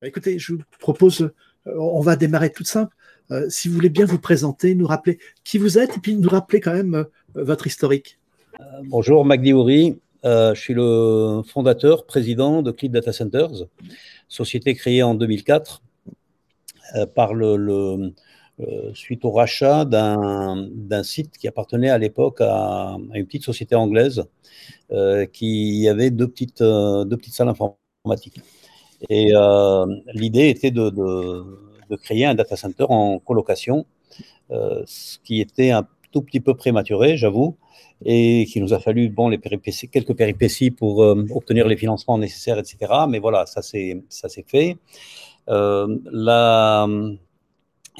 Bah, écoutez, je vous propose, on va démarrer tout simple. si vous voulez bien vous présenter, nous rappeler qui vous êtes et puis nous rappeler quand même votre historique. bonjour, Magdi Ouri. je suis le fondateur, président de Clip Data Centers, société créée en 2004 par le euh, suite au rachat d'un site qui appartenait à l'époque à, une petite société anglaise euh, qui avait deux petites, euh, deux petites salles informatiques. Et l'idée était de, créer un data center en colocation, ce qui était un tout petit peu prématuré, j'avoue, et qui nous a fallu bon, les quelques péripéties pour obtenir les financements nécessaires, etc. Mais voilà, ça s'est fait. la,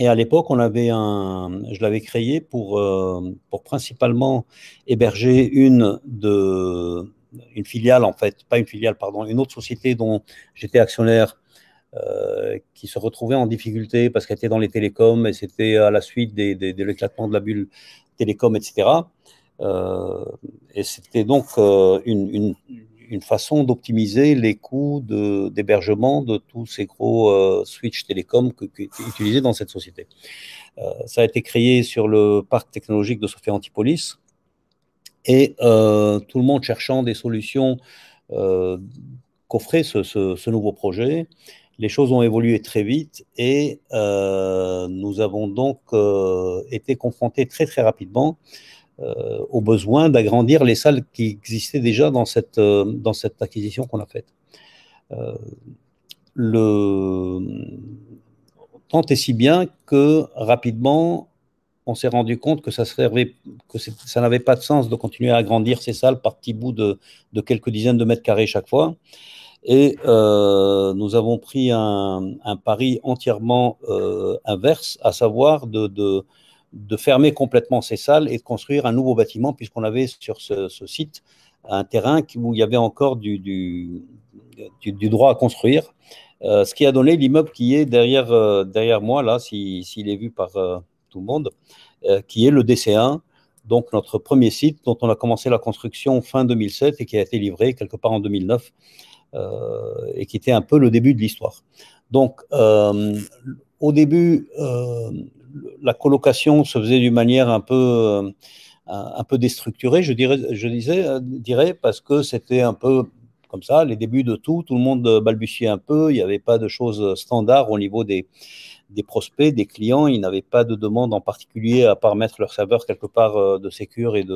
et à l'époque, je l'avais créé pour, euh, pour principalement héberger une de, une filiale en fait, pas une filiale, pardon, une autre société dont j'étais actionnaire, euh, qui se retrouvait en difficulté parce qu'elle était dans les télécoms et c'était à la suite des, de l'éclatement de la bulle télécom, etc. Euh, et c'était donc une, une, une façon d'optimiser les coûts d'hébergement de, tous ces gros euh, switches télécoms que, utilisés dans cette société. Euh, ça a été créé sur le parc technologique de Sophia Antipolis et euh, tout le monde cherchant des solutions qu'offrait ce, nouveau projet. Les choses ont évolué très vite et nous avons donc été confrontés très très rapidement euh, au besoin d'agrandir les salles qui existaient déjà dans cette, euh, dans cette acquisition qu'on a faite. Euh. Tant et si bien que rapidement, on s'est rendu compte que ça, n'avait pas de sens de continuer à agrandir ces salles par petits bouts de, quelques dizaines de mètres carrés chaque fois. Et nous avons pris un, pari entièrement inverse, à savoir de, fermer complètement ces salles et de construire un nouveau bâtiment, puisqu'on avait sur ce, site un terrain où il y avait encore du, droit à construire, euh, ce qui a donné l'immeuble qui est derrière, euh, moi, là, s'il est vu par euh, tout le monde, qui est le DC1, donc notre premier site dont on a commencé la construction fin 2007 et qui a été livré quelque part en 2009, et qui était un peu le début de l'histoire. Donc, au début, la colocation se faisait d'une manière un peu, euh, un peu déstructurée, je dirais, je disais, euh, dirais parce que c'était un peu comme ça, les débuts de tout, tout le monde balbutiait un peu, il n'y avait pas de choses standards au niveau des, des prospects, des clients, ils n'avaient pas de demande en particulier à part mettre leur serveur quelque part euh, de sécure et,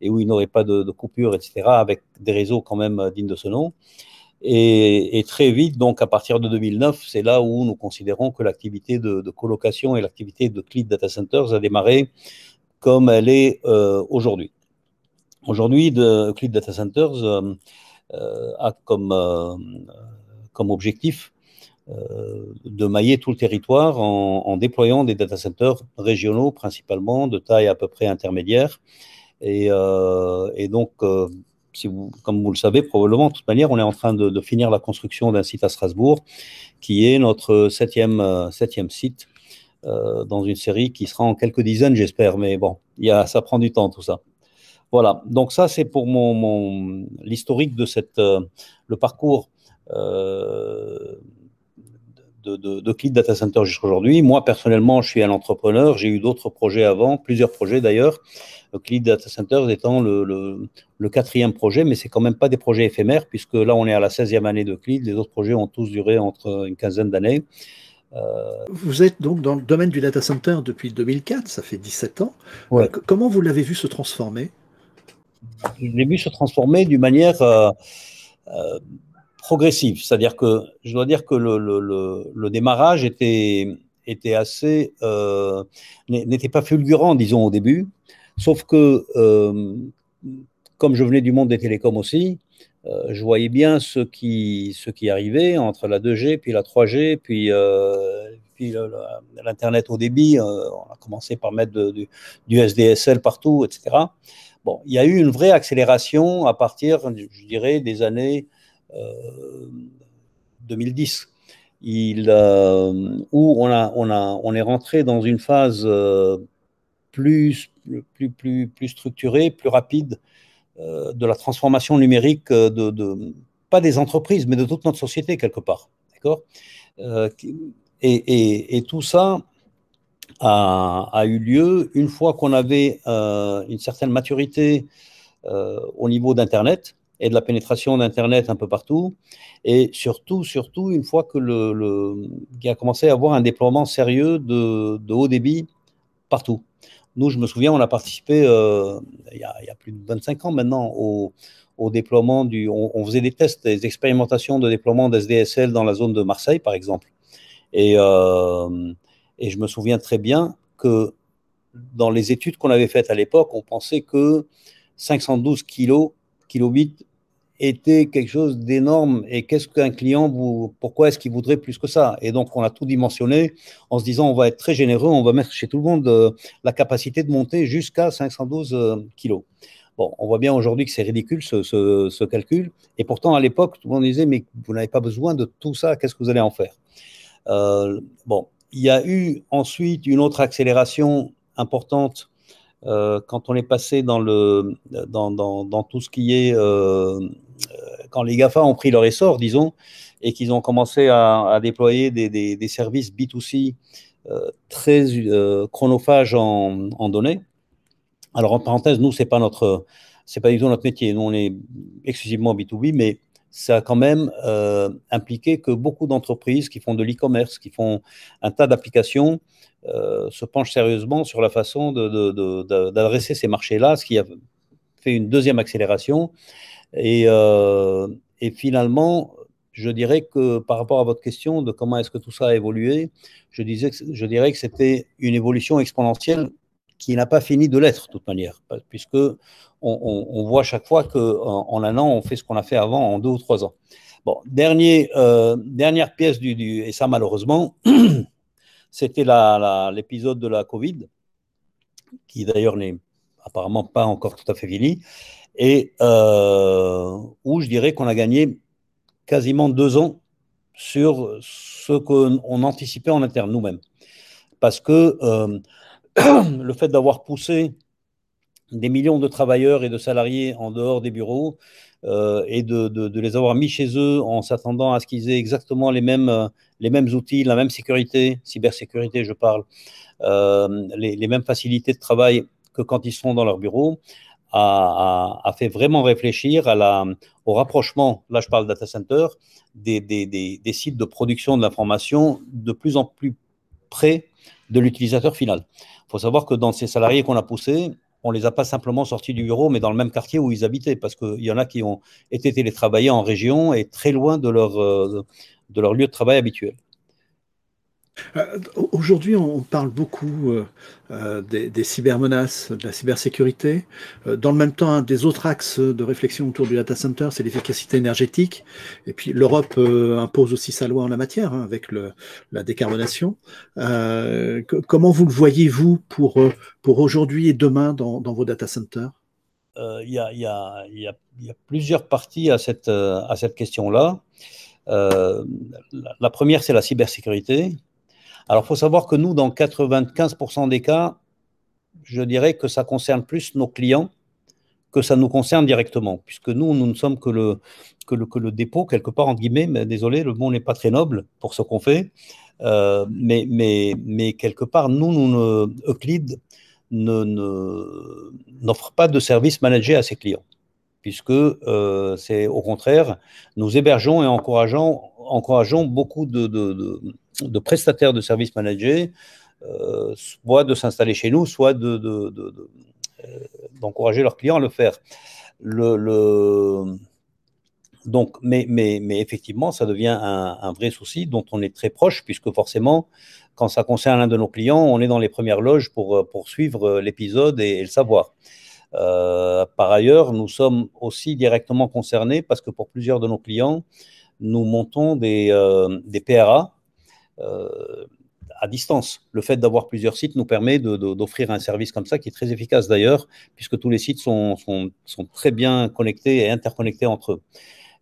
et où ils n'auraient pas de, coupure, etc., avec des réseaux quand même dignes de ce nom. Et, très vite, donc à partir de 2009, c'est là où nous considérons que l'activité de, colocation et l'activité de Clit Data Centers a démarré comme elle est euh, aujourd'hui. Aujourd'hui, Clit Data Centers euh, euh, a comme objectif de mailler tout le territoire en, déployant des data centers régionaux principalement de taille à peu près intermédiaire. Et, et donc, comme vous le savez probablement, de toute manière, on est en train de, finir la construction d'un site à Strasbourg, qui est notre septième, euh, septième site euh, dans une série qui sera en quelques dizaines, j'espère. Mais bon, y a, ça prend du temps tout ça. Voilà, donc ça c'est pour mon, l'historique de cette, euh, le parcours de, de, Data Center jusqu'à aujourd'hui. Moi personnellement, je suis un entrepreneur, j'ai eu d'autres projets avant, plusieurs projets d'ailleurs. Clip Data Center étant le, le, quatrième projet, mais c'est quand même pas des projets éphémères, puisque là, on est à la 16e année de Clip. Les autres projets ont tous duré entre une quinzaine d'années. Euh, vous êtes donc dans le domaine du data center depuis 2004, ça fait 17 ans. Euh, comment vous l'avez vu se transformer? Je l'ai vu se transformer d'une manière euh, progressive. C'est-à-dire que je dois dire que le, démarrage était, était assez. n'était pas fulgurant, disons, au début. Sauf que, euh, comme je venais du monde des télécoms aussi, euh, je voyais bien ce qui, ce qui arrivait entre la 2G, puis la 3G, puis, euh, puis l'Internet au débit. on a commencé par mettre du, SDSL partout, etc. Bon, il y a eu une vraie accélération à partir, je dirais, des années 2010. Il, où on, a, on, a, on est rentré dans une phase plus, plus, plus, plus structuré, plus rapide euh, de la transformation numérique euh, de, pas des entreprises, mais de toute notre société quelque part. D'accord? Et, tout ça a, eu lieu une fois qu'on avait une certaine maturité au niveau d'Internet et de la pénétration d'Internet un peu partout, et surtout, surtout une fois que le, a commencé à avoir un déploiement sérieux de, haut débit partout. Nous, je me souviens, on a participé euh, il, y a, plus de 25 ans maintenant au, déploiement du. On, faisait des tests, des expérimentations de déploiement d'SDSL dans la zone de Marseille, par exemple. Euh, et je me souviens très bien que dans les études qu'on avait faites à l'époque, on pensait que 512 kilos kilobits était quelque chose d'énorme. Et qu'est-ce qu'un client, vous, pourquoi est-ce qu'il voudrait plus que ça? Et donc, on a tout dimensionné en se disant, on va être très généreux, on va mettre chez tout le monde euh, la capacité de monter jusqu'à 512 euh, kilos. Bon, on voit bien aujourd'hui que c'est ridicule ce, calcul. Et pourtant, à l'époque, tout le monde disait, mais vous n'avez pas besoin de tout ça, qu'est-ce que vous allez en faire? Euh, Bon, il y a eu ensuite une autre accélération importante quand on est passé dans, le, dans, tout ce qui est, euh, quand les GAFA ont pris leur essor, disons, et qu'ils ont commencé à, déployer des, services B2C euh, très chronophages en, données. Alors, en parenthèse, nous, c'est pas notre, pas du notre métier. Nous, on est exclusivement B2B, mais ça a quand même euh, impliqué que beaucoup d'entreprises qui font de l'e-commerce, qui font un tas d'applications, euh, se penchent sérieusement sur la façon d'adresser ces marchés-là, ce qui a fait une deuxième accélération. Et, euh, et, finalement, je dirais que par rapport à votre question de comment est-ce que tout ça a évolué, je, disais je dirais que c'était une évolution exponentielle qui n'a pas fini de l'être de toute manière, puisque on, voit chaque fois qu'en en un an, on fait ce qu'on a fait avant en deux ou trois ans. Bon, euh, dernière pièce du, du, et ça malheureusement, c'était l'épisode de la Covid, qui d'ailleurs n'est apparemment pas encore tout à fait fini, et euh, où je dirais qu'on a gagné quasiment deux ans sur ce qu'on anticipait en interne nous-mêmes. Parce que euh, le fait d'avoir poussé des millions de travailleurs et de salariés en dehors des bureaux euh, et de, les avoir mis chez eux en s'attendant à ce qu'ils aient exactement les mêmes, les mêmes outils, la même sécurité, cybersécurité je parle, euh, les, mêmes facilités de travail que quand ils sont dans leur bureau, a, fait vraiment réfléchir au rapprochement, là je parle data center, des, des sites de production de l'information de plus en plus près de l'utilisateur final. Il faut savoir que dans ces salariés qu'on a poussés, on ne les a pas simplement sortis du bureau, mais dans le même quartier où ils habitaient, parce qu'il y en a qui ont été télétravaillés en région et très loin de leur, euh, de leur lieu de travail habituel. Euh, aujourd'hui, on parle beaucoup euh, euh, des, cybermenaces, de la cybersécurité. dans le même temps, un des autres axes de réflexion autour du data center, c'est l'efficacité énergétique. Et puis l'Europe impose aussi sa loi en la matière, hein, avec la décarbonation. comment vous le voyez, vous, pour, pour aujourd'hui et demain dans, vos data centers? Il y, a plusieurs parties à cette, à cette question-là. la première, c'est la cybersécurité. Alors, il faut savoir que nous, dans 95% des cas, je dirais que ça concerne plus nos clients que ça nous concerne directement, puisque nous, nous ne sommes que le, que le, que le dépôt, quelque part, entre guillemets, mais désolé, le mot n'est pas très noble pour ce qu'on fait, euh, mais, mais, mais quelque part, nous, nous ne, Euclid n'offre pas de service managé à ses clients, puisque euh, c'est au contraire, nous hébergeons et encourageons, encourageons beaucoup de, de de prestataires de services managés, euh, soit de s'installer chez nous, soit d'encourager de, leurs clients à le faire. Le, donc, mais, mais, mais, effectivement, ça devient un, vrai souci dont on est très proche, puisque forcément, quand ça concerne l'un de nos clients, on est dans les premières loges pour, pour suivre l'épisode et, le savoir. Euh, par ailleurs, nous sommes aussi directement concernés parce que pour plusieurs de nos clients, nous montons des, euh, PRA, euh, à distance. Le fait d'avoir plusieurs sites nous permet d'offrir un service comme ça qui est très efficace d'ailleurs, puisque tous les sites sont, très bien connectés et interconnectés entre eux.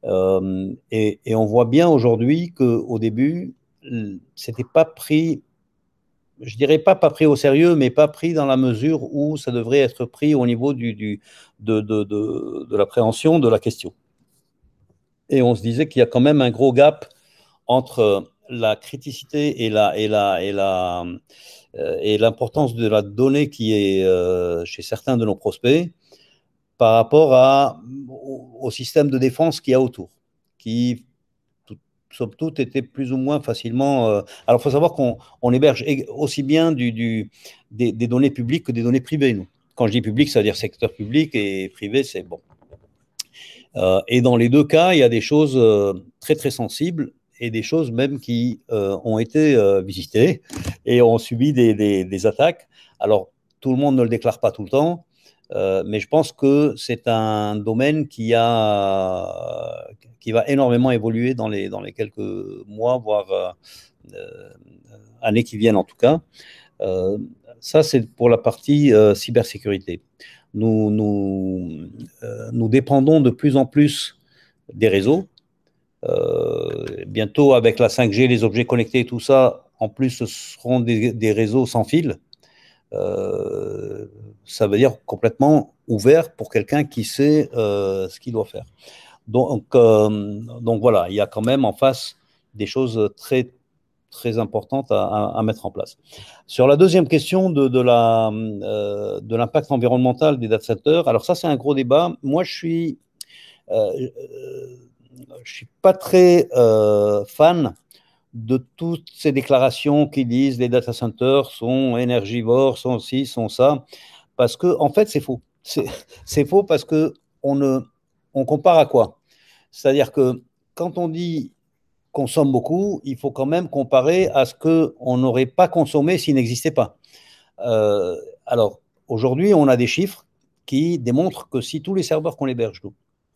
Euh, et, on voit bien aujourd'hui qu'au début, c'était pas pris, je dirais pas pas pris au sérieux, mais pas pris dans la mesure où ça devrait être pris au niveau de l'appréhension de la question. Et on se disait qu'il y a quand même un gros gap entre la criticité et la et la et la et l'importance de la donnée qui est chez certains de nos prospects par rapport au, système de défense qu'il y a autour, qui somme toute, était plus ou moins facilement. alors, il faut savoir qu'on héberge aussi bien du des, des, données publiques que des données privées, nous. Quand je dis public, ça veut dire secteur public et privé, c'est bon. Euh, et dans les deux cas, il y a des choses euh, très très sensibles et des choses même qui euh, ont été visitées et ont subi des, attaques. Alors, tout le monde ne le déclare pas tout le temps, mais je pense que c'est un domaine qui, a, qui va énormément évoluer dans les, dans les quelques mois, voire années qui viennent en tout cas. ça, c'est pour la partie cybersécurité euh, nous dépendons de plus en plus des réseaux. Euh, bientôt, avec la 5G, les objets connectés et tout ça, en plus, ce seront des, réseaux sans fil. Euh, ça veut dire complètement ouvert pour quelqu'un qui sait ce qu'il doit faire. Donc, donc voilà, il y a quand même en face des choses très très importante à, mettre en place. Sur la deuxième question de, euh, de l'impact environnemental des data centers, alors ça c'est un gros débat. Moi je suis, euh, je suis pas très euh, fan de toutes ces déclarations qui disent les data centers sont énergivores, sont ci, sont ça, parce que en fait c'est faux. C'est faux parce que on ne, on compare à quoi? C'est-à-dire que quand on dit consomme beaucoup, il faut quand même comparer à ce qu'on n'aurait pas consommé s'il n'existait pas. Euh, alors, aujourd'hui, on a des chiffres qui démontrent que si tous les serveurs qu'on héberge,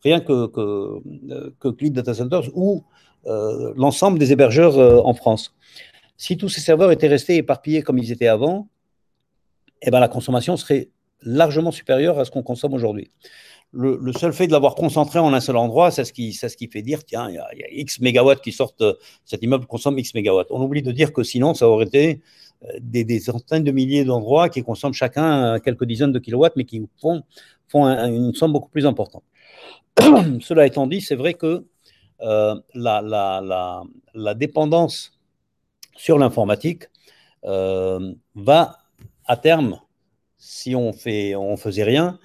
rien que, que, que Clip Data Centers ou euh, l'ensemble des hébergeurs euh, en France, si tous ces serveurs étaient restés éparpillés comme ils étaient avant, eh ben, la consommation serait largement supérieure à ce qu'on consomme aujourd'hui le, seul fait de l'avoir concentré en un seul endroit, c'est ce qui, ce qui fait dire, tiens, il y, a, X mégawatts qui sortent, cet immeuble consomme X mégawatts. On oublie de dire que sinon, ça aurait été euh, des, centaines de milliers d'endroits qui consomment chacun euh, quelques dizaines de kilowatts, mais qui font, une somme beaucoup plus importante. Cela étant dit, c'est vrai que euh, la, dépendance sur l'informatique va à terme, si on fait, on faisait rien,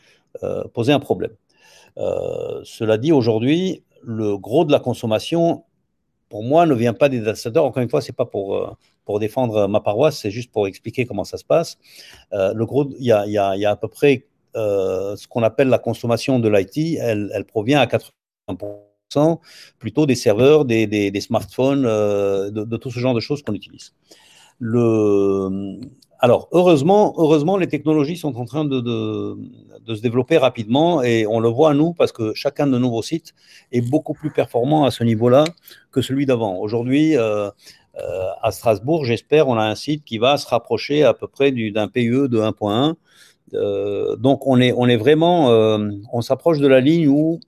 poser un problème. Euh, cela dit, aujourd'hui, le gros de la consommation, pour moi, ne vient pas des data Encore une fois, c'est pas pour, euh, pour défendre ma paroisse, c'est juste pour expliquer comment ça se passe. le gros, il y a, y, a, à peu près ce qu'on appelle la consommation de l'IT, elle, elle, provient à 80% plutôt des serveurs, des, des, des smartphones, de, de, tout ce genre de choses qu'on utilise. Le, alors, heureusement, heureusement, les technologies sont en train de, se développer rapidement et on le voit, nous, parce que chacun de nouveaux sites est beaucoup plus performant à ce niveau-là que celui d'avant. Aujourd'hui, euh, euh, à Strasbourg, j'espère, on a un site qui va se rapprocher à peu près d'un PUE de 1.1. Euh, donc, on est, on est vraiment, on s'approche de la ligne où,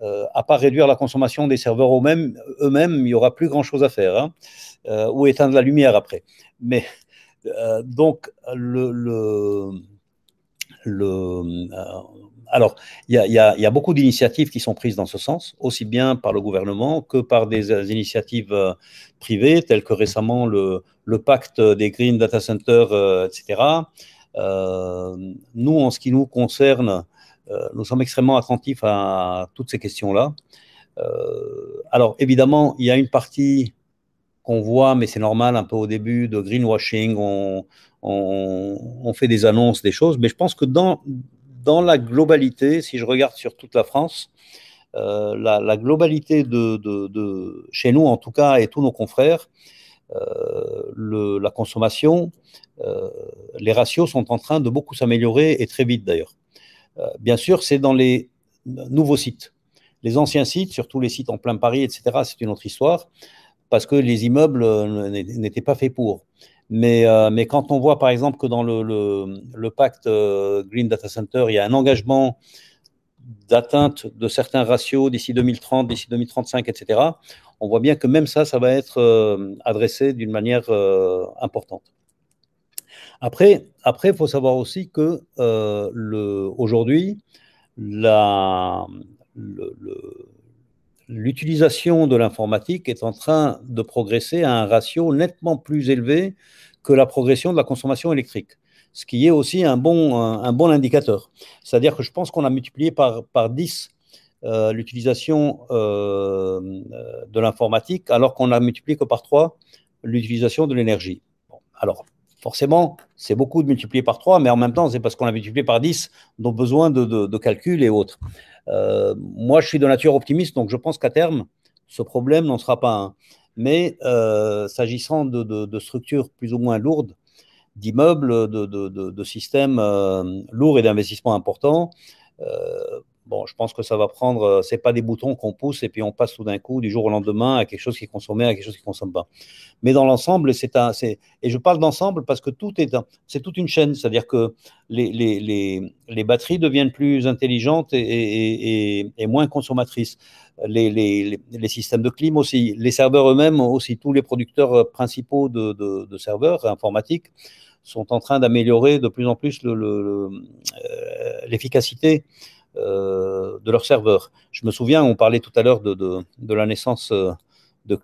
à part réduire la consommation des serveurs eux-mêmes, eux-mêmes, il n'y aura plus grand-chose à faire, hein, ou éteindre la lumière après. Mais euh, donc, euh, alors, il y, a, beaucoup d'initiatives qui sont prises dans ce sens, aussi bien par le gouvernement que par des euh, initiatives privées, telles que récemment le, pacte des Green Data Centers, etc. nous, en ce qui nous concerne, nous sommes extrêmement attentifs à toutes ces questions-là. alors, évidemment, il y a une partie qu'on voit, mais c'est normal un peu au début, de greenwashing, on, fait des annonces, des choses, mais je pense que dans, la globalité, si je regarde sur toute la France, euh, la, globalité de, chez nous en tout cas et tous nos confrères, euh, la consommation, euh, les ratios sont en train de beaucoup s'améliorer et très vite d'ailleurs. bien sûr, c'est dans les nouveaux sites. Les anciens sites, surtout les sites en plein Paris, etc., c'est une autre histoire parce que les immeubles euh, n'étaient pas faits pour. Mais, euh, mais, quand on voit par exemple que dans le, pacte euh, Green Data Center, il y a un engagement d'atteinte de certains ratios d'ici 2030, d'ici 2035, etc., on voit bien que même ça, ça va être adressé d'une manière importante. Après, après, il faut savoir aussi que aujourd'hui, la, le, l'utilisation de l'informatique est en train de progresser à un ratio nettement plus élevé que la progression de la consommation électrique, ce qui est aussi un bon, un, bon indicateur. C'est-à-dire que je pense qu'on a multiplié par, par 10 euh, l'utilisation euh, de l'informatique, alors qu'on a multiplié que par 3 l'utilisation de l'énergie. alors, forcément, c'est beaucoup de multiplier par 3, mais en même temps, c'est parce qu'on a multiplié par 10 nos besoins de, de, de calcul et autres. Euh, moi, je suis de nature optimiste, donc je pense qu'à terme, ce problème n'en sera pas un. Mais euh, s'agissant de, structures plus ou moins lourdes, d'immeubles, de, systèmes euh, lourds et d'investissements importants, Bon, je pense que ça va prendre, euh, c'est pas des boutons qu'on pousse et puis on passe tout d'un coup du jour au lendemain à quelque chose qui est consommé à quelque chose qui ne consomme pas. Mais dans l'ensemble, c'est un, et je parle d'ensemble parce que tout est, c'est toute une chaîne, c'est-à-dire que les, les, les, les, batteries deviennent plus intelligentes et, et, et moins consommatrices. Les, systèmes de clim aussi, les serveurs eux-mêmes aussi, tous les producteurs principaux de, de, serveurs informatiques sont en train d'améliorer de plus en plus euh, l'efficacité euh, de leurs serveurs. Je me souviens, on parlait tout à l'heure de, de, la naissance euh, de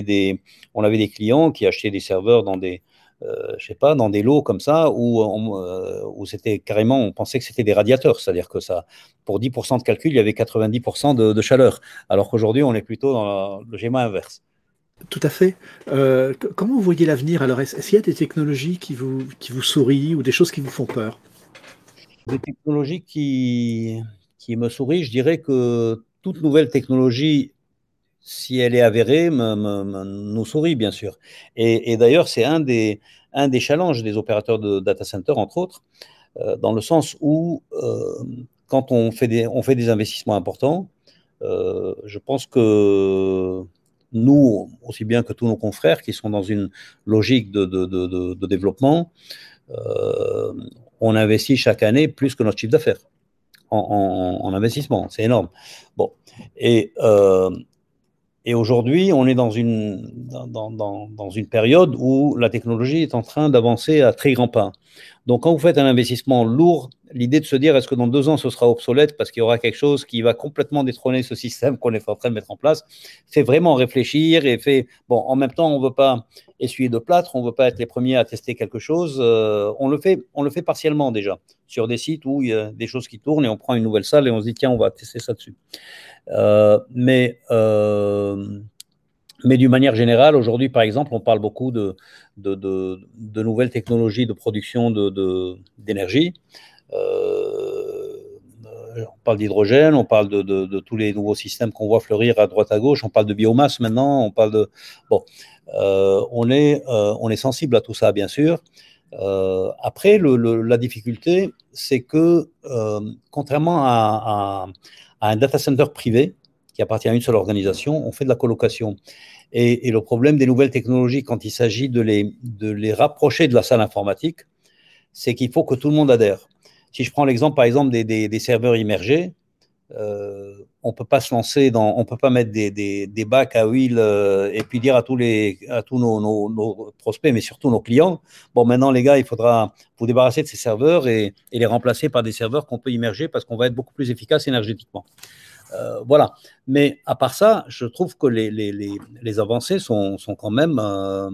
des, on avait des clients qui achetaient des serveurs dans des, euh, je sais pas, dans des lots comme ça, où, c'était carrément, on pensait que c'était des radiateurs, c'est-à-dire que ça, pour 10% de calcul, il y avait 90% de, chaleur, alors qu'aujourd'hui, on est plutôt dans le schéma inverse. Tout à fait. comment vous voyez l'avenir? Alors, est-ce qu'il y a des technologies qui vous, qui vous sourient ou des choses qui vous font peur? Des technologies qui, qui me sourient, je dirais que toute nouvelle technologie, si elle est avérée, nous sourit, bien sûr. Et, d'ailleurs, c'est un des, un des challenges des opérateurs de data center, entre autres, euh, dans le sens où, euh, quand on fait, des, on fait des investissements importants, euh, je pense que nous, aussi bien que tous nos confrères qui sont dans une logique de, de, de, de développement, on investit chaque année plus que notre chiffre d'affaires en, investissement. C'est énorme. Euh, et aujourd'hui, on est dans une, dans, dans, une période où la technologie est en train d'avancer à très grands pas. Donc, quand vous faites un investissement lourd, l'idée de se dire est-ce que dans deux ans ce sera obsolète parce qu'il y aura quelque chose qui va complètement détrôner ce système qu'on est en train de mettre en place, fait vraiment réfléchir et fait bon. En même temps, on veut pas essuyer de plâtre, on veut pas être les premiers à tester quelque chose. Euh, on le fait, on le fait partiellement déjà sur des sites où il y a des choses qui tournent et on prend une nouvelle salle et on se dit tiens on va tester ça dessus. Euh, mais euh, mais d'une manière générale, aujourd'hui, par exemple, on parle beaucoup de, nouvelles technologies de production d'énergie. Euh, on parle d'hydrogène, on parle de, tous les nouveaux systèmes qu'on voit fleurir à droite à gauche, on parle de biomasse maintenant, on parle de... Bon, euh, on, est, euh, on est sensible à tout ça, bien sûr. après, la difficulté, c'est que, contrairement à, un data center privé, qui appartient à une seule organisation, on fait de la colocation. Et, le problème des nouvelles technologies, quand il s'agit de les, de les rapprocher de la salle informatique, c'est qu'il faut que tout le monde adhère. Si je prends l'exemple, par exemple, des, des, serveurs immergés, euh, on peut pas se lancer dans, on peut pas mettre des, des bacs à huile euh, et puis dire à tous les, à tous nos, nos, prospects, mais surtout nos clients, bon maintenant les gars, il faudra vous débarrasser de ces serveurs et les remplacer par des serveurs qu'on peut immerger parce qu'on va être beaucoup plus efficace énergétiquement. Euh, voilà. Mais à part ça, je trouve que les, les, les, avancées sont, sont, quand même euh,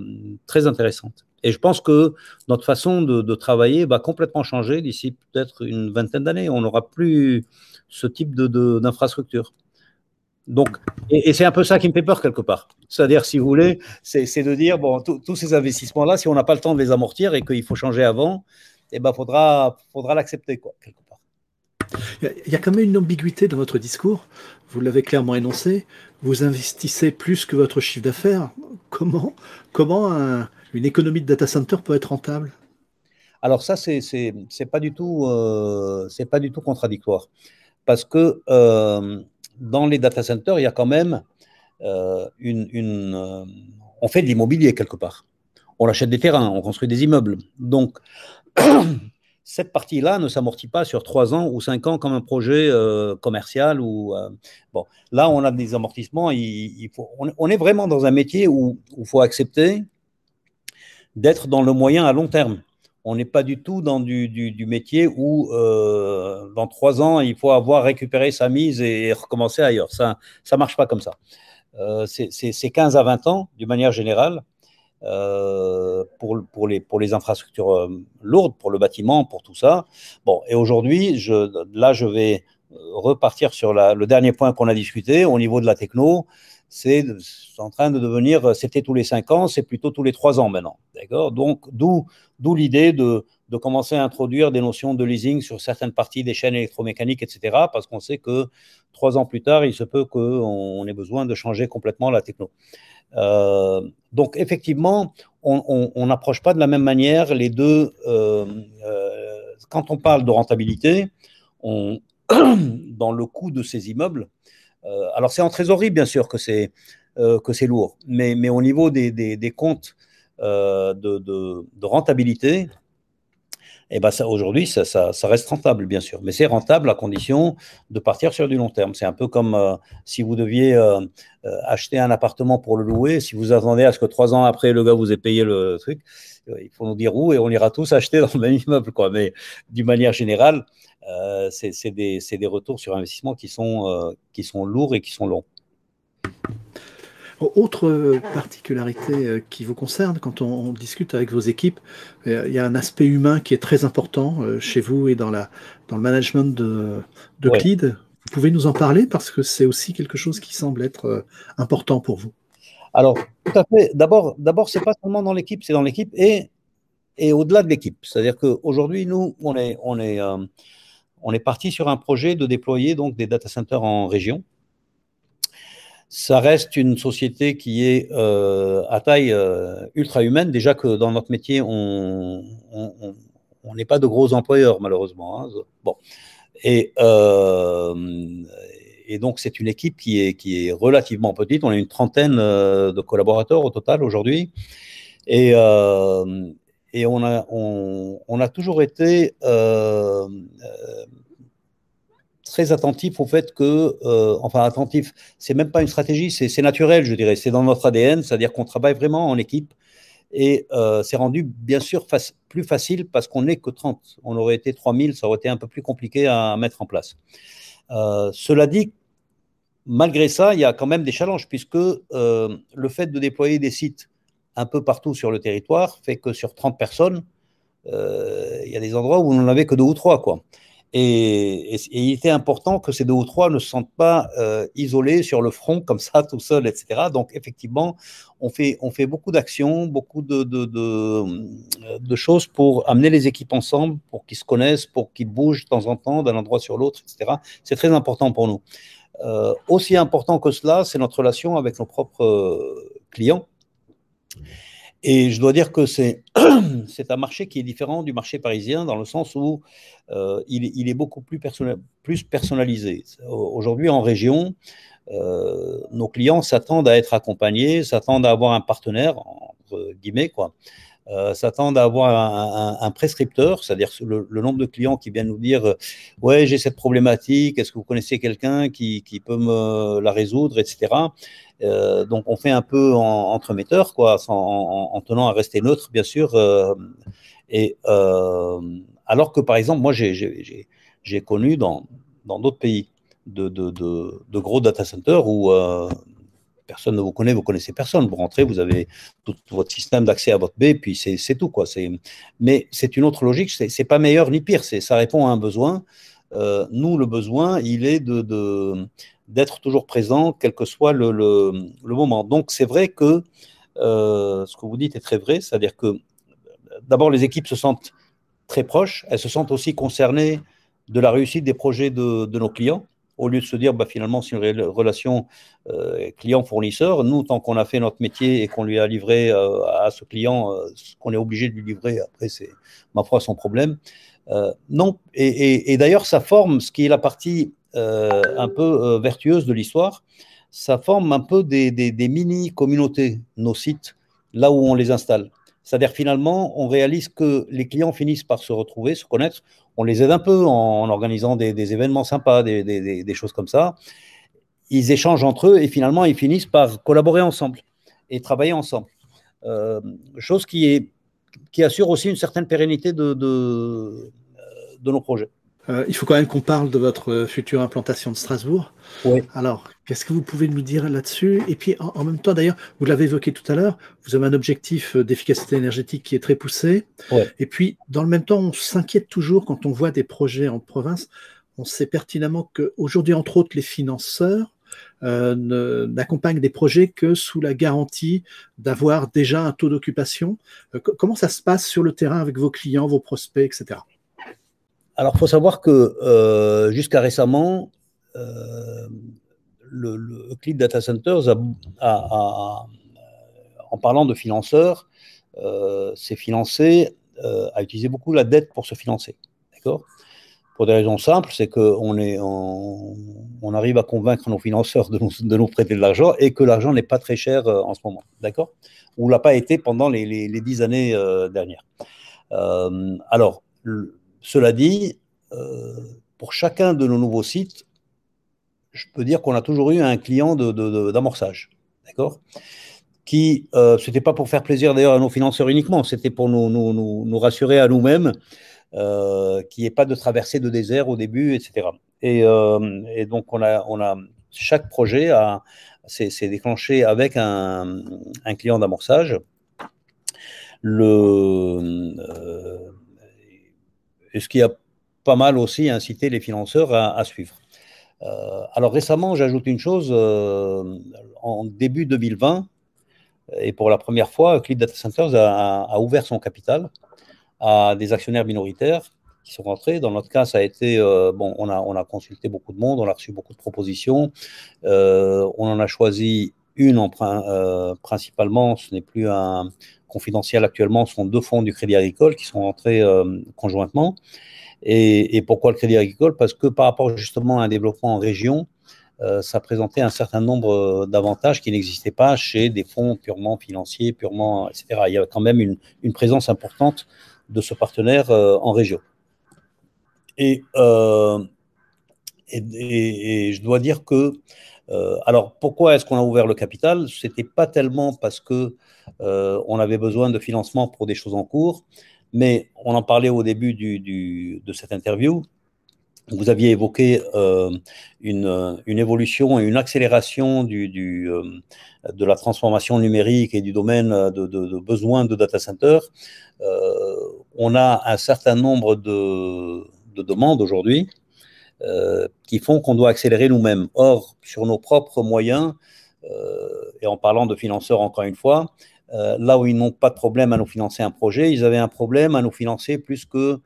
très intéressantes. Et je pense que notre façon de, de travailler va complètement changer d'ici peut-être une vingtaine d'années. On n'aura plus ce type d'infrastructure. De, Donc, et, c'est un peu ça qui me fait peur quelque part. C'est-à-dire, si vous voulez, c'est de dire, bon, tous ces investissements-là, si on n'a pas le temps de les amortir et qu'il faut changer avant, eh ben, faudra, faudra l'accepter, quoi, quelque part. Il y a quand même une ambiguïté dans votre discours. Vous l'avez clairement énoncé. Vous investissez plus que votre chiffre d'affaires. Comment, comment une économie de data center peut être rentable? Alors ça, c'est c'est pas du tout euh, c'est pas du tout contradictoire parce que euh, dans les data centers, il y a quand même euh, une, une on fait de l'immobilier quelque part. On achète des terrains, on construit des immeubles. Donc cette partie-là ne s'amortit pas sur trois ans ou cinq ans comme un projet euh, commercial. Euh, bon, là, on a des amortissements. On, est vraiment dans un métier où il faut accepter d'être dans le moyen à long terme. on n'est pas du tout dans du, métier où euh, dans trois ans, il faut avoir récupéré sa mise et recommencer ailleurs. Ça ne marche pas comme ça. C'est 15 à 20 ans, d'une manière générale, pour, pour, les, infrastructures lourdes, pour le bâtiment, pour tout ça. Bon, et aujourd'hui, là, je vais repartir sur le dernier point qu'on a discuté au niveau de la techno c'est en train de devenir, c'était tous les cinq ans, c'est plutôt tous les trois ans maintenant. D'accord? Donc, d'où l'idée de, de, commencer à introduire des notions de leasing sur certaines parties des chaînes électromécaniques, etc., parce qu'on sait que trois ans plus tard, il se peut qu'on ait besoin de changer complètement la techno. Euh, donc, effectivement, on n'approche pas de la même manière les deux. Euh, euh, quand on parle de rentabilité, dans le coût de ces immeubles, alors c'est en trésorerie, bien sûr, que c'est que c'est lourd, mais, mais au niveau des, des, comptes de, de, rentabilité, et eh ben aujourd'hui, ça, ça, ça, reste rentable, bien sûr. Mais c'est rentable à condition de partir sur du long terme. C'est un peu comme si vous deviez acheter un appartement pour le louer. Si vous attendez à ce que trois ans après, le gars vous ait payé le truc, il faut nous dire où et on ira tous acheter dans le même immeuble. Quoi. Mais d'une manière générale, euh, c'est des, des, retours sur investissement qui sont, euh, qui sont lourds et qui sont longs. Autre particularité euh, qui vous concerne, quand on, discute avec vos équipes, il y a un aspect humain qui est très important chez vous et dans, la, dans le management de, de Vous pouvez nous en parler parce que c'est aussi quelque chose qui semble être important pour vous. Alors, tout à fait. D'abord, d'abord, c'est pas seulement dans l'équipe, c'est dans l'équipe et, et au-delà de l'équipe. C'est-à-dire qu'aujourd'hui, nous, on est, on est, on est parti sur un projet de déployer donc des data centers en région. Ça reste une société qui est euh, à taille euh, ultra humaine. Déjà que dans notre métier, on n'est pas de gros employeurs, malheureusement. Hein. Bon. Et, euh, et donc, c'est une équipe qui est, qui est relativement petite. On a une trentaine de collaborateurs au total aujourd'hui. Et, et on a, on, a toujours été très attentif au fait que, euh, enfin attentif, c'est même pas une stratégie, c'est naturel, je dirais, c'est dans notre ADN, c'est-à-dire qu'on travaille vraiment en équipe et c'est rendu bien sûr plus facile parce qu'on n'est que 30. On aurait été 3000, ça aurait été un peu plus compliqué à mettre en place. cela dit, malgré ça, il y a quand même des challenges puisque le fait de déployer des sites un peu partout sur le territoire fait que sur 30 personnes, euh, il y a des endroits où on n'en avait que deux ou trois. Quoi. Et, il était important que ces deux ou trois ne se sentent pas euh, isolés sur le front comme ça, tout seul, etc. Donc, effectivement, on fait, beaucoup d'actions, beaucoup de, choses pour amener les équipes ensemble, pour qu'ils se connaissent, pour qu'ils bougent de temps en temps d'un endroit sur l'autre, etc. C'est très important pour nous. Euh, aussi important que cela, c'est notre relation avec nos propres clients et je dois dire que c'est un marché qui est différent du marché parisien dans le sens où euh, il, est beaucoup plus, plus personnalisé. Aujourd'hui, en région, euh, nos clients s'attendent à être accompagnés, s'attendent à avoir un partenaire, entre guillemets, quoi, euh, s'attendent à avoir un, prescripteur, c'est-à-dire le, nombre de clients qui viennent nous dire Ouais, j'ai cette problématique, est-ce que vous connaissez quelqu'un qui, qui, peut me la résoudre, etc. Euh, donc on fait un peu en, entremetteur, quoi, en, tenant à rester neutre, bien sûr. Euh, et euh, alors que par exemple, moi j'ai connu dans d'autres pays de, de, de, gros data centers où personne ne vous connaît, vous connaissez personne. Vous rentrez, vous avez tout votre système d'accès à votre B, puis c'est tout. Quoi. Mais c'est une autre logique, c'est pas meilleur ni pire, ça répond à un besoin. nous, le besoin, il est de, d'être toujours présent, quel que soit le, le, moment. Donc c'est vrai que euh, ce que vous dites est très vrai, c'est-à-dire que d'abord les équipes se sentent très proches, elles se sentent aussi concernées de la réussite des projets de, de nos clients, au lieu de se dire bah, finalement c'est une relation euh, client-fournisseur, nous tant qu'on a fait notre métier et qu'on lui a livré euh, à ce client ce qu'on est obligé de lui livrer, après c'est ma foi son problème. non, et, d'ailleurs ça forme ce qui est la partie euh, un peu euh, vertueuse de l'histoire, ça forme un peu des, mini-communautés, nos sites, là où on les installe. C'est-à-dire finalement, on réalise que les clients finissent par se retrouver, se connaître. On les aide un peu en, organisant des, événements sympas, des, choses comme ça. Ils échangent entre eux et finalement, ils finissent par collaborer ensemble et travailler ensemble. Euh, chose qui assure aussi une certaine pérennité de, de nos projets. Euh, il faut quand même qu'on parle de votre future implantation de Strasbourg. Oui. Alors, qu'est-ce que vous pouvez nous dire là-dessus? Et puis, en, même temps, d'ailleurs, vous l'avez évoqué tout à l'heure, vous avez un objectif d'efficacité énergétique qui est très poussé. Et puis, dans le même temps, on s'inquiète toujours quand on voit des projets en province. On sait pertinemment qu'aujourd'hui, entre autres, les financeurs euh, n'accompagnent des projets que sous la garantie d'avoir déjà un taux d'occupation. Euh, comment ça se passe sur le terrain avec vos clients, vos prospects, etc. Alors, il faut savoir que euh, jusqu'à récemment, euh, le, le Data Centers, a, en parlant de financeurs, euh, s'est financé, euh, a utilisé beaucoup la dette pour se financer. D'accord? Pour des raisons simples, c'est qu'on on, on arrive à convaincre nos financeurs de nous, prêter de l'argent et que l'argent n'est pas très cher euh, en ce moment. D'accord? Ou l'a pas été pendant les, dix années euh, dernières. alors, cela dit, euh, pour chacun de nos nouveaux sites, je peux dire qu'on a toujours eu un client d'amorçage, d'accord? Qui, euh, ce n'était pas pour faire plaisir d'ailleurs à nos financeurs uniquement, c'était pour nous, nous, nous, rassurer à nous-mêmes euh, qu'il n'y ait pas de traversée de désert au début, etc. Et, donc, on a, on a, chaque projet s'est déclenché avec un, un client d'amorçage. Le, et ce qui a pas mal aussi incité les financeurs à, suivre. Euh, alors récemment, j'ajoute une chose, euh, en début 2020, et pour la première fois, Clip Data Centers a, ouvert son capital à des actionnaires minoritaires qui sont rentrés. Dans notre cas, ça a été, euh, bon, on a, on a consulté beaucoup de monde, on a reçu beaucoup de propositions, on en a choisi une en, euh, principalement, ce n'est plus un confidentiel actuellement, ce sont deux fonds du Crédit Agricole qui sont rentrés euh, conjointement. Et, pourquoi le Crédit Agricole? Parce que par rapport justement à un développement en région, euh, ça présentait un certain nombre d'avantages qui n'existaient pas chez des fonds purement financiers, purement, etc. Il y avait quand même une, une présence importante de ce partenaire en région. Et, et, et, je dois dire que euh, alors, pourquoi est-ce qu'on a ouvert le capital? Ce n'était pas tellement parce que euh, on avait besoin de financement pour des choses en cours, mais on en parlait au début de cette interview. Vous aviez évoqué euh, une, évolution et une accélération de la transformation numérique et du domaine de, de, besoins de data center. On a un certain nombre de, de demandes aujourd'hui qui font qu'on doit accélérer nous-mêmes. Or, sur nos propres moyens, euh, et en parlant de financeurs encore une fois, euh, là où ils n'ont pas de problème à nous financer un projet, ils avaient un problème à nous financer plus que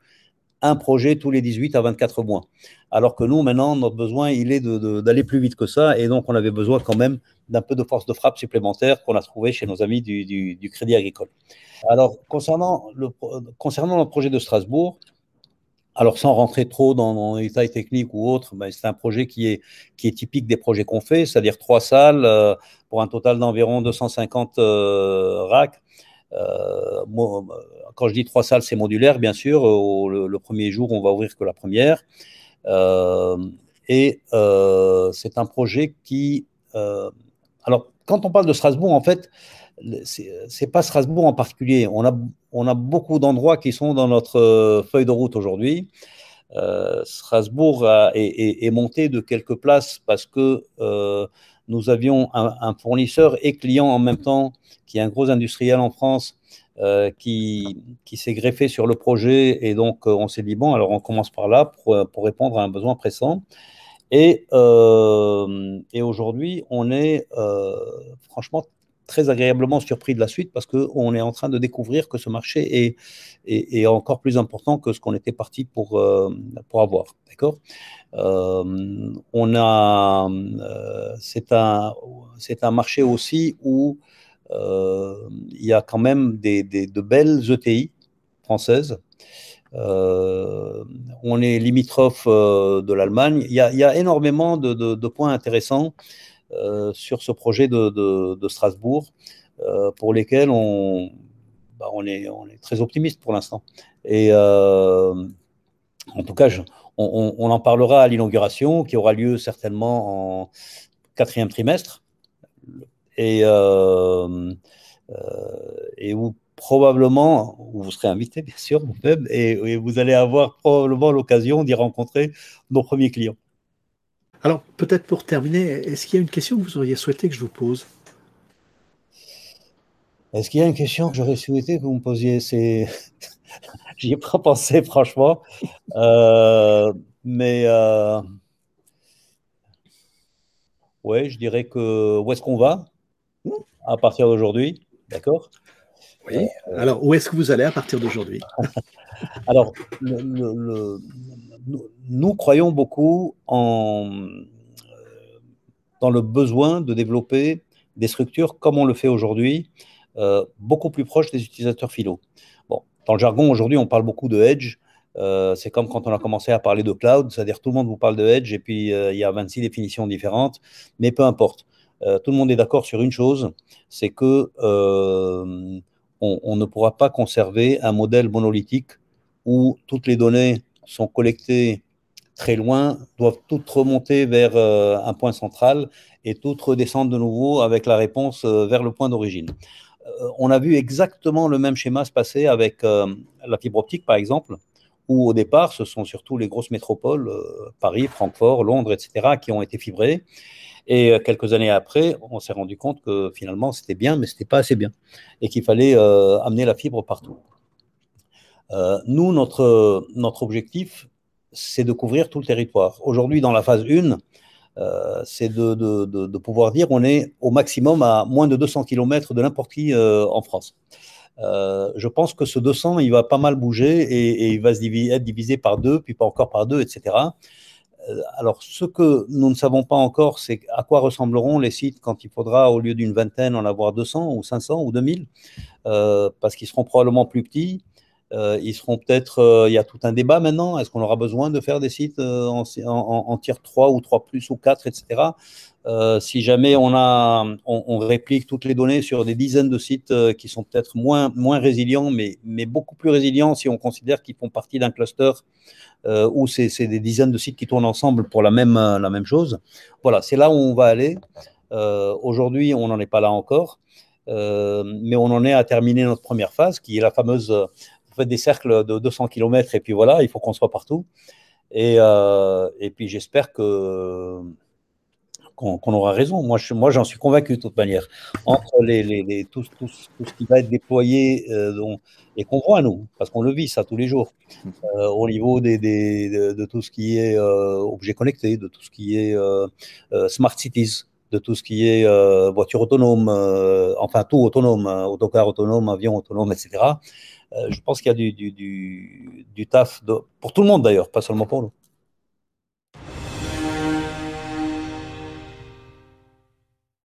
un projet tous les 18 à 24 mois. Alors que nous, maintenant, notre besoin, il est d'aller plus vite que ça, et donc on avait besoin quand même d'un peu de force de frappe supplémentaire qu'on a trouvé chez nos amis du, du, du Crédit Agricole. Alors, concernant, le, concernant le projet de Strasbourg, alors, sans rentrer trop dans, les détails techniques ou autres, ben, c'est un projet qui est, qui est typique des projets qu'on fait, c'est-à-dire trois salles euh, pour un total d'environ 250 euh, racks. Euh, quand je dis trois salles, c'est modulaire, bien sûr. Au, le, le, premier jour, on va ouvrir que la première. Et c'est un projet qui. Alors, quand on parle de Strasbourg, en fait, c'est pas Strasbourg en particulier. On a, on a beaucoup d'endroits qui sont dans notre euh, feuille de route aujourd'hui. Euh, Strasbourg a, est, est, monté de quelques places parce que euh, nous avions un, fournisseur et client en même temps, qui est un gros industriel en France, euh, qui, qui s'est greffé sur le projet. Et donc, euh, on s'est dit, bon, alors on commence par là pour, pour répondre à un besoin pressant. Et, euh, et aujourd'hui, on est franchement très agréablement surpris de la suite parce qu'on est en train de découvrir que ce marché est, est, encore plus important que ce qu'on était parti pour, euh, pour avoir. D'accord? Euh, On a. Euh, c'est un, un marché aussi où il y a quand même des, des, de belles ETI françaises. On est limitrophe de l'Allemagne. Il, il, y a énormément de, de, points intéressants sur ce projet de, Strasbourg, euh, pour lesquels on, bah, on, est, très optimiste pour l'instant. Et euh, en tout cas, on, en parlera à l'inauguration, qui aura lieu certainement en quatrième trimestre, et, et où probablement, vous serez invité bien sûr vous-même, et, vous allez avoir probablement l'occasion d'y rencontrer nos premiers clients. Alors peut-être pour terminer, est-ce qu'il y a une question que vous auriez souhaité que je vous pose? Est-ce qu'il y a une question que j'aurais souhaité que vous me posiez? C'est, j'y ai pas pensé franchement, euh, mais euh... ouais, je dirais que où est-ce qu'on va? À partir d'aujourd'hui, d'accord? Oui. Euh, Alors, où est-ce que vous allez à partir d'aujourd'hui? Alors, nous croyons beaucoup euh, dans le besoin de développer des structures comme on le fait aujourd'hui, euh, beaucoup plus proches des utilisateurs philo. Bon, dans le jargon, aujourd'hui, on parle beaucoup de edge. c'est comme quand on a commencé à parler de cloud, c'est-à-dire tout le monde vous parle de edge et puis il y a 26 définitions différentes, mais peu importe. Euh, tout le monde est d'accord sur une chose, c'est euh, on, ne pourra pas conserver un modèle monolithique où toutes les données sont collectées très loin, doivent toutes remonter vers euh, un point central et toutes redescendre de nouveau avec la réponse vers le point d'origine. on a vu exactement le même schéma se passer avec la fibre optique, par exemple, où au départ, ce sont surtout les grosses métropoles, Paris, Francfort, Londres, etc., qui ont été fibrées. Et euh, quelques années après, on s'est rendu compte que finalement, c'était bien, mais ce n'était pas assez bien. Et qu'il fallait euh, amener la fibre partout. Euh, nous, notre, objectif, c'est de couvrir tout le territoire. Aujourd'hui, dans la phase 1, c'est de, pouvoir dire on est au maximum à moins de 200 km de n'importe qui en France. je pense que ce 200, il va pas mal bouger et, il va se être divisé par deux, puis pas encore par deux, etc. Euh, alors, ce que nous ne savons pas encore, c'est à quoi ressembleront les sites quand il faudra, au lieu d'une vingtaine, en avoir 200 ou 500 ou 2000, euh, parce qu'ils seront probablement plus petits. Euh, ils seront peut-être, il y a tout un débat maintenant, est-ce qu'on aura besoin de faire des sites en, en, tier 3 ou 3 plus ou 4, etc. si jamais on, a, on, réplique toutes les données sur des dizaines de sites qui sont peut-être moins, moins résilients, mais, mais beaucoup plus résilients si on considère qu'ils font partie d'un cluster euh, où c'est des dizaines de sites qui tournent ensemble pour la même, la même chose. Voilà, c'est là où on va aller. Euh, aujourd'hui, on n'en est pas là encore, euh, mais on en est à terminer notre première phase, qui est la fameuse, vous faites des cercles de 200 km et puis voilà, il faut qu'on soit partout. Et, et puis j'espère que qu'on aura raison. Moi, je, moi, j'en suis convaincu de toute manière. Entre les, les, tout, tout, tout, ce qui va être déployé euh, et qu'on voit nous, parce qu'on le vit ça tous les jours, euh, au niveau des, des de, tout ce qui est euh, objets connectés, de tout ce qui est euh, euh, smart cities, de tout ce qui est voiture autonome, enfin tout autonome, autocar autonome, avion autonome, etc. je pense qu'il y a du, du, du, du taf de, pour tout le monde d'ailleurs, pas seulement pour nous.